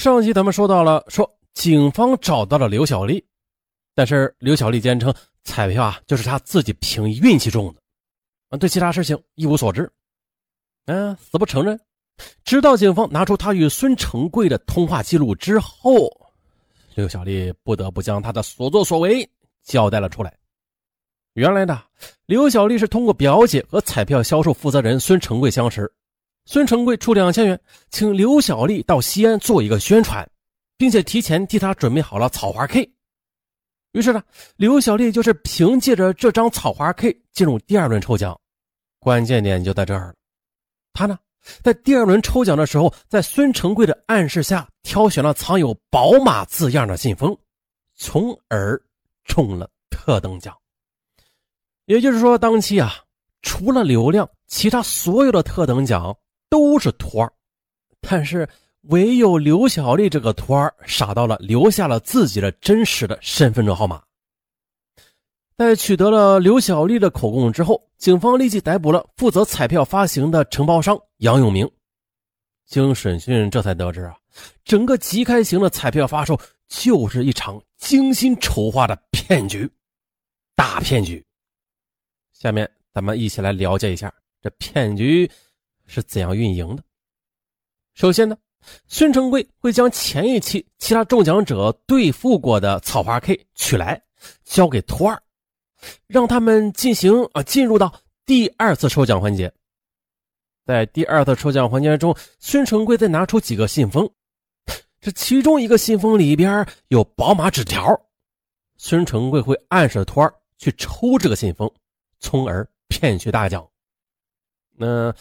上集咱们说到了，说警方找到了刘小丽，但是刘小丽坚称彩票啊就是她自己凭运气中的，啊，对其他事情一无所知，嗯，死不承认。直到警方拿出他与孙成贵的通话记录之后，刘小丽不得不将他的所作所为交代了出来。原来呢，刘小丽是通过表姐和彩票销售负责人孙成贵相识。孙成贵出两千元，请刘小丽到西安做一个宣传，并且提前替他准备好了草花 K。于是呢，刘小丽就是凭借着这张草花 K 进入第二轮抽奖。关键点就在这儿了，她呢，在第二轮抽奖的时候，在孙成贵的暗示下，挑选了藏有“宝马”字样的信封，从而中了特等奖。也就是说，当期啊，除了流量，其他所有的特等奖。都是托儿，但是唯有刘小丽这个托儿傻到了，留下了自己的真实的身份证号码。在取得了刘小丽的口供之后，警方立即逮捕了负责彩票发行的承包商杨永明。经审讯，这才得知啊，整个即开型的彩票发售就是一场精心筹划的骗局，大骗局。下面咱们一起来了解一下这骗局。是怎样运营的？首先呢，孙成贵会将前一期其他中奖者兑付过的草花 K 取来，交给托二，让他们进行啊进入到第二次抽奖环节。在第二次抽奖环节中，孙成贵再拿出几个信封，这其中一个信封里边有宝马纸条，孙成贵会暗示托儿去抽这个信封，从而骗取大奖。那。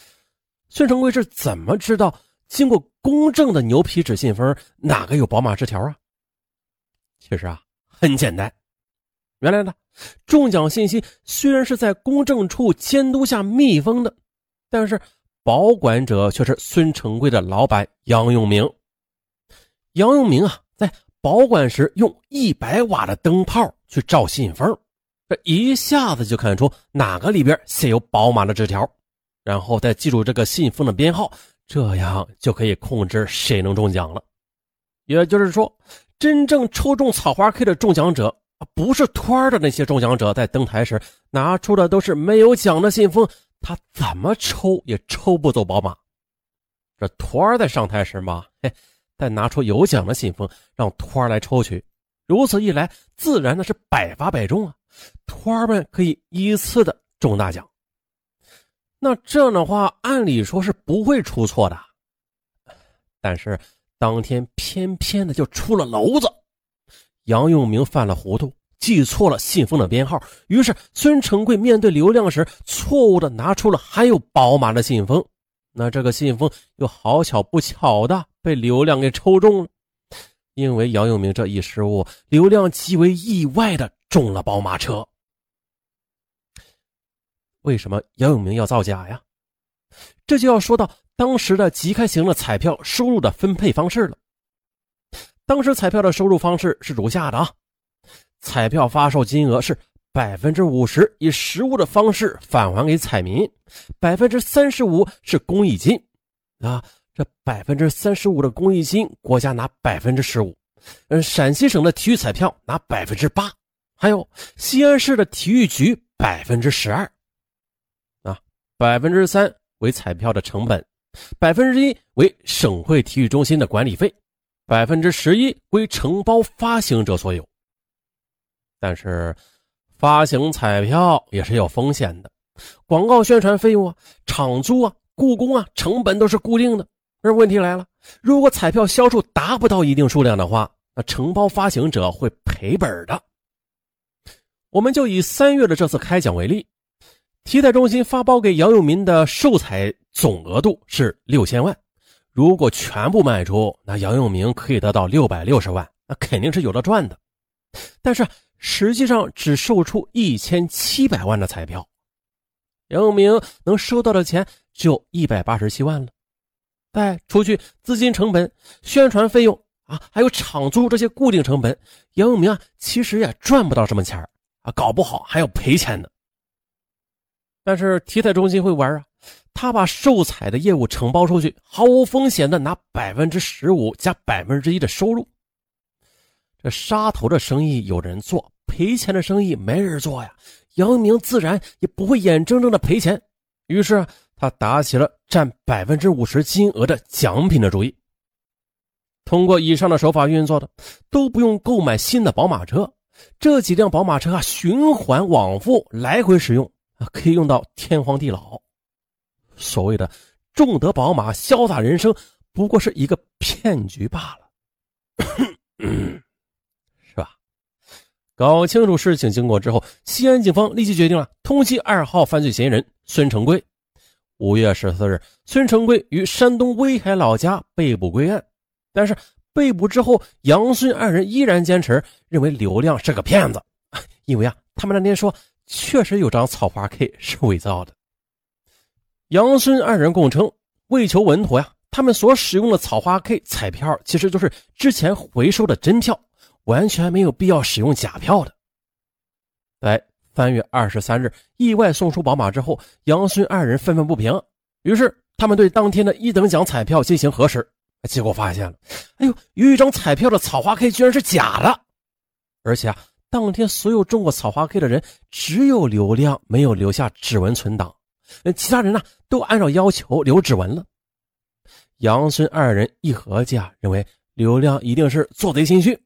孙成贵是怎么知道经过公证的牛皮纸信封哪个有宝马纸条啊？其实啊，很简单。原来呢，中奖信息虽然是在公证处监督下密封的，但是保管者却是孙成贵的老板杨永明。杨永明啊，在保管时用一百瓦的灯泡去照信封，这一下子就看出哪个里边写有宝马的纸条。然后再记住这个信封的编号，这样就可以控制谁能中奖了。也就是说，真正抽中草花 K 的中奖者，不是托儿的那些中奖者，在登台时拿出的都是没有奖的信封，他怎么抽也抽不走宝马。这托儿在上台时嘛，嘿，再拿出有奖的信封，让托儿来抽取，如此一来，自然的是百发百中啊！托儿们可以依次的中大奖。那这样的话，按理说是不会出错的，但是当天偏偏的就出了篓子。杨永明犯了糊涂，记错了信封的编号，于是孙成贵面对流量时，错误的拿出了含有宝马的信封。那这个信封又好巧不巧的被流量给抽中了。因为杨永明这一失误，流量极为意外的中了宝马车。为什么杨永明要造假呀？这就要说到当时的即开型的彩票收入的分配方式了。当时彩票的收入方式是如下的啊：彩票发售金额是百分之五十以实物的方式返还给彩民，百分之三十五是公益金啊。这百分之三十五的公益金，国家拿百分之十五，嗯，陕西省的体育彩票拿百分之八，还有西安市的体育局百分之十二。百分之三为彩票的成本，百分之一为省会体育中心的管理费，百分之十一归承包发行者所有。但是，发行彩票也是有风险的，广告宣传费用啊、场租啊、雇工啊，成本都是固定的。而问题来了，如果彩票销售达不到一定数量的话，那承包发行者会赔本的。我们就以三月的这次开奖为例。体彩中心发包给杨永民的售彩总额度是六千万，如果全部卖出，那杨永明可以得到六百六十万，那肯定是有的赚的。但是实际上只售出一千七百万的彩票，杨永明能收到的钱就一百八十七万了。再除去资金成本、宣传费用啊，还有场租这些固定成本，杨永明啊其实也赚不到什么钱啊，搞不好还要赔钱呢。但是体彩中心会玩啊，他把售彩的业务承包出去，毫无风险的拿百分之十五加百分之一的收入。这杀头的生意有人做，赔钱的生意没人做呀。杨明自然也不会眼睁睁的赔钱，于是他打起了占百分之五十金额的奖品的主意。通过以上的手法运作的，都不用购买新的宝马车，这几辆宝马车啊，循环往复来回使用，可以用到天荒地老。所谓的重德宝马，潇洒人生，不过是一个骗局罢了。是吧搞清楚事情经过之后，西安警方立即决定了通缉二号犯罪嫌疑人孙成贵。五月十四日，孙成贵于山东威海老家被捕归案。但是被捕之后，杨孙二人依然坚持认为刘亮是个骗子，因为啊，他们那天说确实有张草花 K 是伪造的。杨孙二人供称，为求稳妥呀，他们所使用的草花 K 彩票其实就是之前回收的真票。完全没有必要使用假票的。在三月二十三日意外送出宝马之后，杨孙二人愤愤不平，于是他们对当天的一等奖彩票进行核实，结果发现了，哎呦，有一张彩票的草花 K 居然是假的，而且啊，当天所有中过草花 K 的人，只有刘亮没有留下指纹存档，其他人呢都按照要求留指纹了。杨孙二人一合计啊，认为刘亮一定是做贼心虚。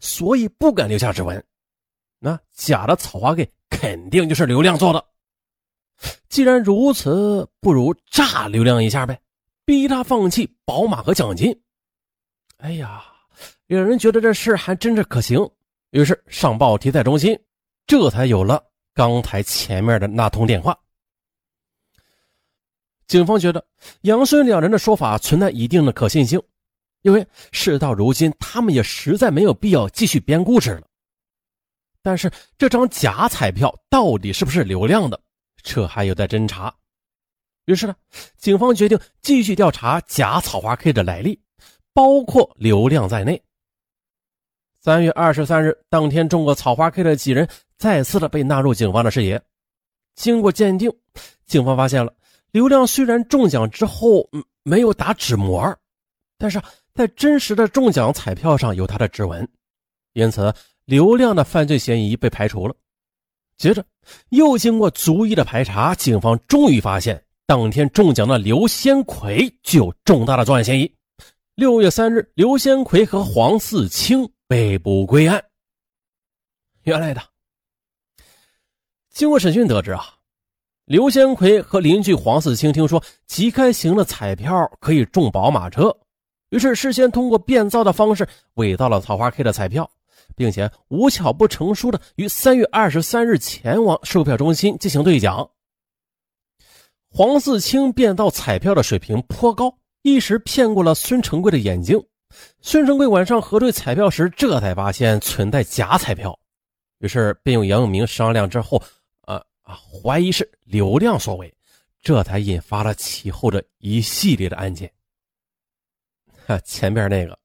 所以不敢留下指纹，那假的草花 K 肯定就是刘亮做的。既然如此，不如炸刘亮一下呗，逼他放弃宝马和奖金。哎呀，两人觉得这事还真是可行，于是上报体彩中心，这才有了刚才前面的那通电话。警方觉得杨顺两人的说法存在一定的可信性。因为事到如今，他们也实在没有必要继续编故事了。但是这张假彩票到底是不是刘亮的，这还有待侦查。于是呢，警方决定继续调查假草花 K 的来历，包括刘亮在内。三月二十三日当天中过草花 K 的几人再次的被纳入警方的视野。经过鉴定，警方发现了刘亮虽然中奖之后嗯没有打纸模，但是。在真实的中奖彩票上有他的指纹，因此刘亮的犯罪嫌疑被排除了。接着又经过逐一的排查，警方终于发现当天中奖的刘先奎具有重大的作案嫌疑。六月三日，刘先奎和黄四清被捕归案。原来的，经过审讯得知啊，刘先奎和邻居黄四清听说即开型的彩票可以中宝马车。于是，事先通过变造的方式伪造了桃花 K 的彩票，并且无巧不成书的于三月二十三日前往售票中心进行兑奖。黄四清变造彩票的水平颇高，一时骗过了孙成贵的眼睛。孙成贵晚上核对彩票时，这才发现存在假彩票，于是便用杨永明商量之后，啊啊，怀疑是刘亮所为，这才引发了其后的一系列的案件。前边那个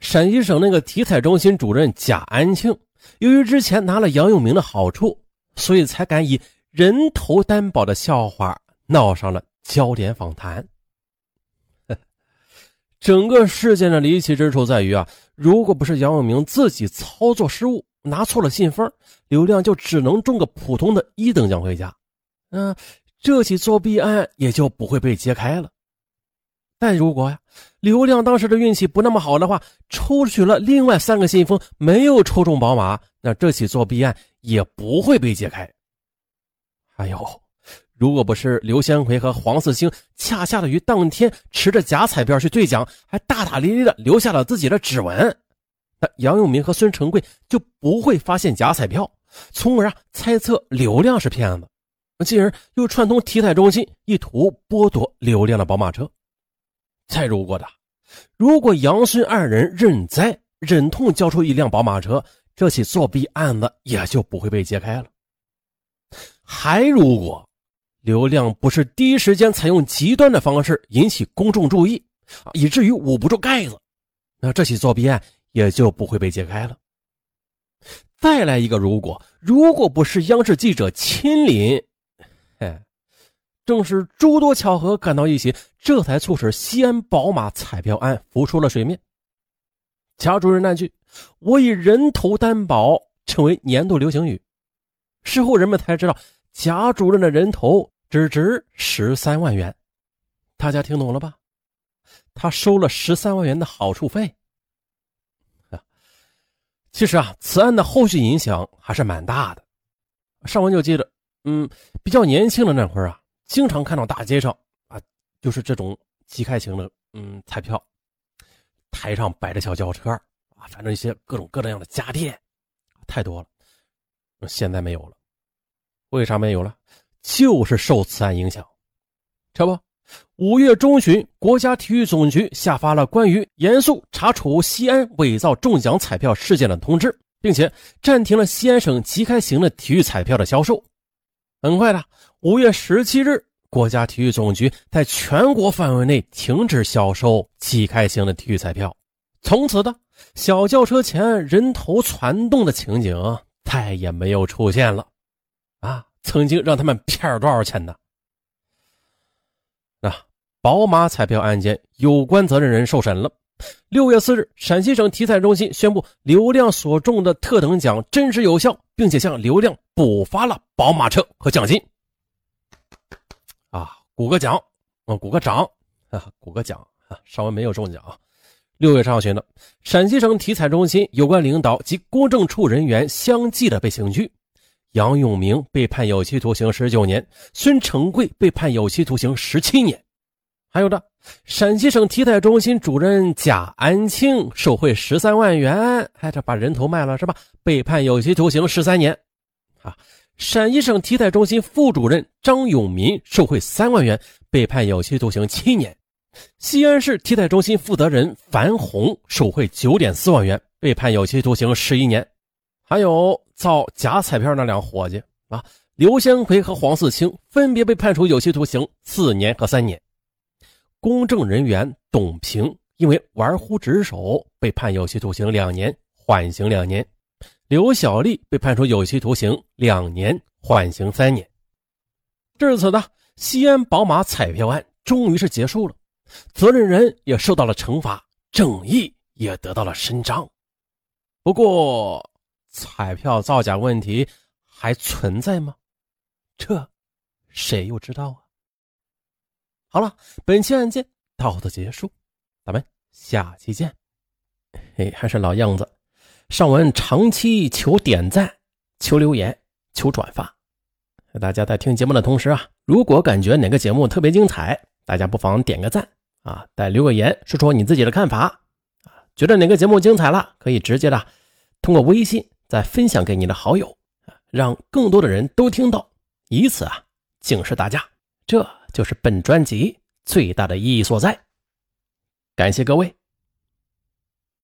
陕西省那个体彩中心主任贾安庆，由于之前拿了杨永明的好处，所以才敢以人头担保的笑话闹上了焦点访谈。整个事件的离奇之处在于啊，如果不是杨永明自己操作失误拿错了信封，刘亮就只能中个普通的一等奖回家，嗯，这起作弊案也就不会被揭开了。但如果呀，刘亮当时的运气不那么好的话，抽取了另外三个信封，没有抽中宝马，那这起作弊案也不会被揭开。还有，如果不是刘先奎和黄四清恰恰的于当天持着假彩票去兑奖，还大大咧咧的留下了自己的指纹，那杨永明和孙成贵就不会发现假彩票，从而啊猜测刘亮是骗子，进而又串通体彩中心，意图剥夺刘亮的宝马车。再如果的，如果杨孙二人认栽，忍痛交出一辆宝马车，这起作弊案子也就不会被揭开了。还如果刘亮不是第一时间采用极端的方式引起公众注意，啊，以至于捂不住盖子，那这起作弊案也就不会被揭开了。再来一个如果，如果不是央视记者亲临，嘿。正是诸多巧合赶到一起，这才促使西安宝马彩票案浮出了水面。贾主任那句“我以人头担保”成为年度流行语。事后人们才知道，贾主任的人头只值十三万元。大家听懂了吧？他收了十三万元的好处费。其实啊，此案的后续影响还是蛮大的。上文就记得，嗯，比较年轻的那会儿啊。经常看到大街上啊，就是这种即开型的嗯彩票，台上摆着小轿车啊，反正一些各种各样的家电，太多了。现在没有了，为啥没有了？就是受此案影响。这不，五月中旬，国家体育总局下发了关于严肃查处西安伪造中奖彩票事件的通知，并且暂停了西安省即开型的体育彩票的销售。很快的。五月十七日，国家体育总局在全国范围内停止销售即开型的体育彩票，从此的小轿车前人头攒动的情景再也没有出现了。曾经让他们骗了多少钱呢？那宝马彩票案件有关责任人受审了。六月四日，陕西省体彩中心宣布，刘亮所中的特等奖真实有效，并且向刘亮补发了宝马车和奖金。啊，鼓个奖，啊，鼓个掌，啊，鼓个奖啊！稍微没有中奖啊。六月上旬呢，陕西省体彩中心有关领导及公证处人员相继的被刑拘，杨永明被判有期徒刑十九年，孙成贵被判有期徒刑十七年。还有的，陕西省体彩中心主任贾安庆受贿十三万元，还这把人头卖了是吧？被判有期徒刑十三年。啊。陕西省体彩中心副主任张永民受贿三万元，被判有期徒刑七年；西安市体彩中心负责人樊红受贿九点四万元，被判有期徒刑十一年。还有造假彩票那两伙计啊，刘先奎和黄四清分别被判处有期徒刑四年和三年。公证人员董平因为玩忽职守，被判有期徒刑两年，缓刑两年。刘小丽被判处有期徒刑两年，缓刑三年。至此呢，西安宝马彩票案终于是结束了，责任人也受到了惩罚，正义也得到了伸张。不过，彩票造假问题还存在吗？这，谁又知道啊？好了，本期案件到此结束，咱们下期见。嘿，还是老样子。上文长期求点赞、求留言、求转发。大家在听节目的同时啊，如果感觉哪个节目特别精彩，大家不妨点个赞啊，再留个言，说说你自己的看法啊。觉得哪个节目精彩了，可以直接的通过微信再分享给你的好友让更多的人都听到，以此啊警示大家。这就是本专辑最大的意义所在。感谢各位。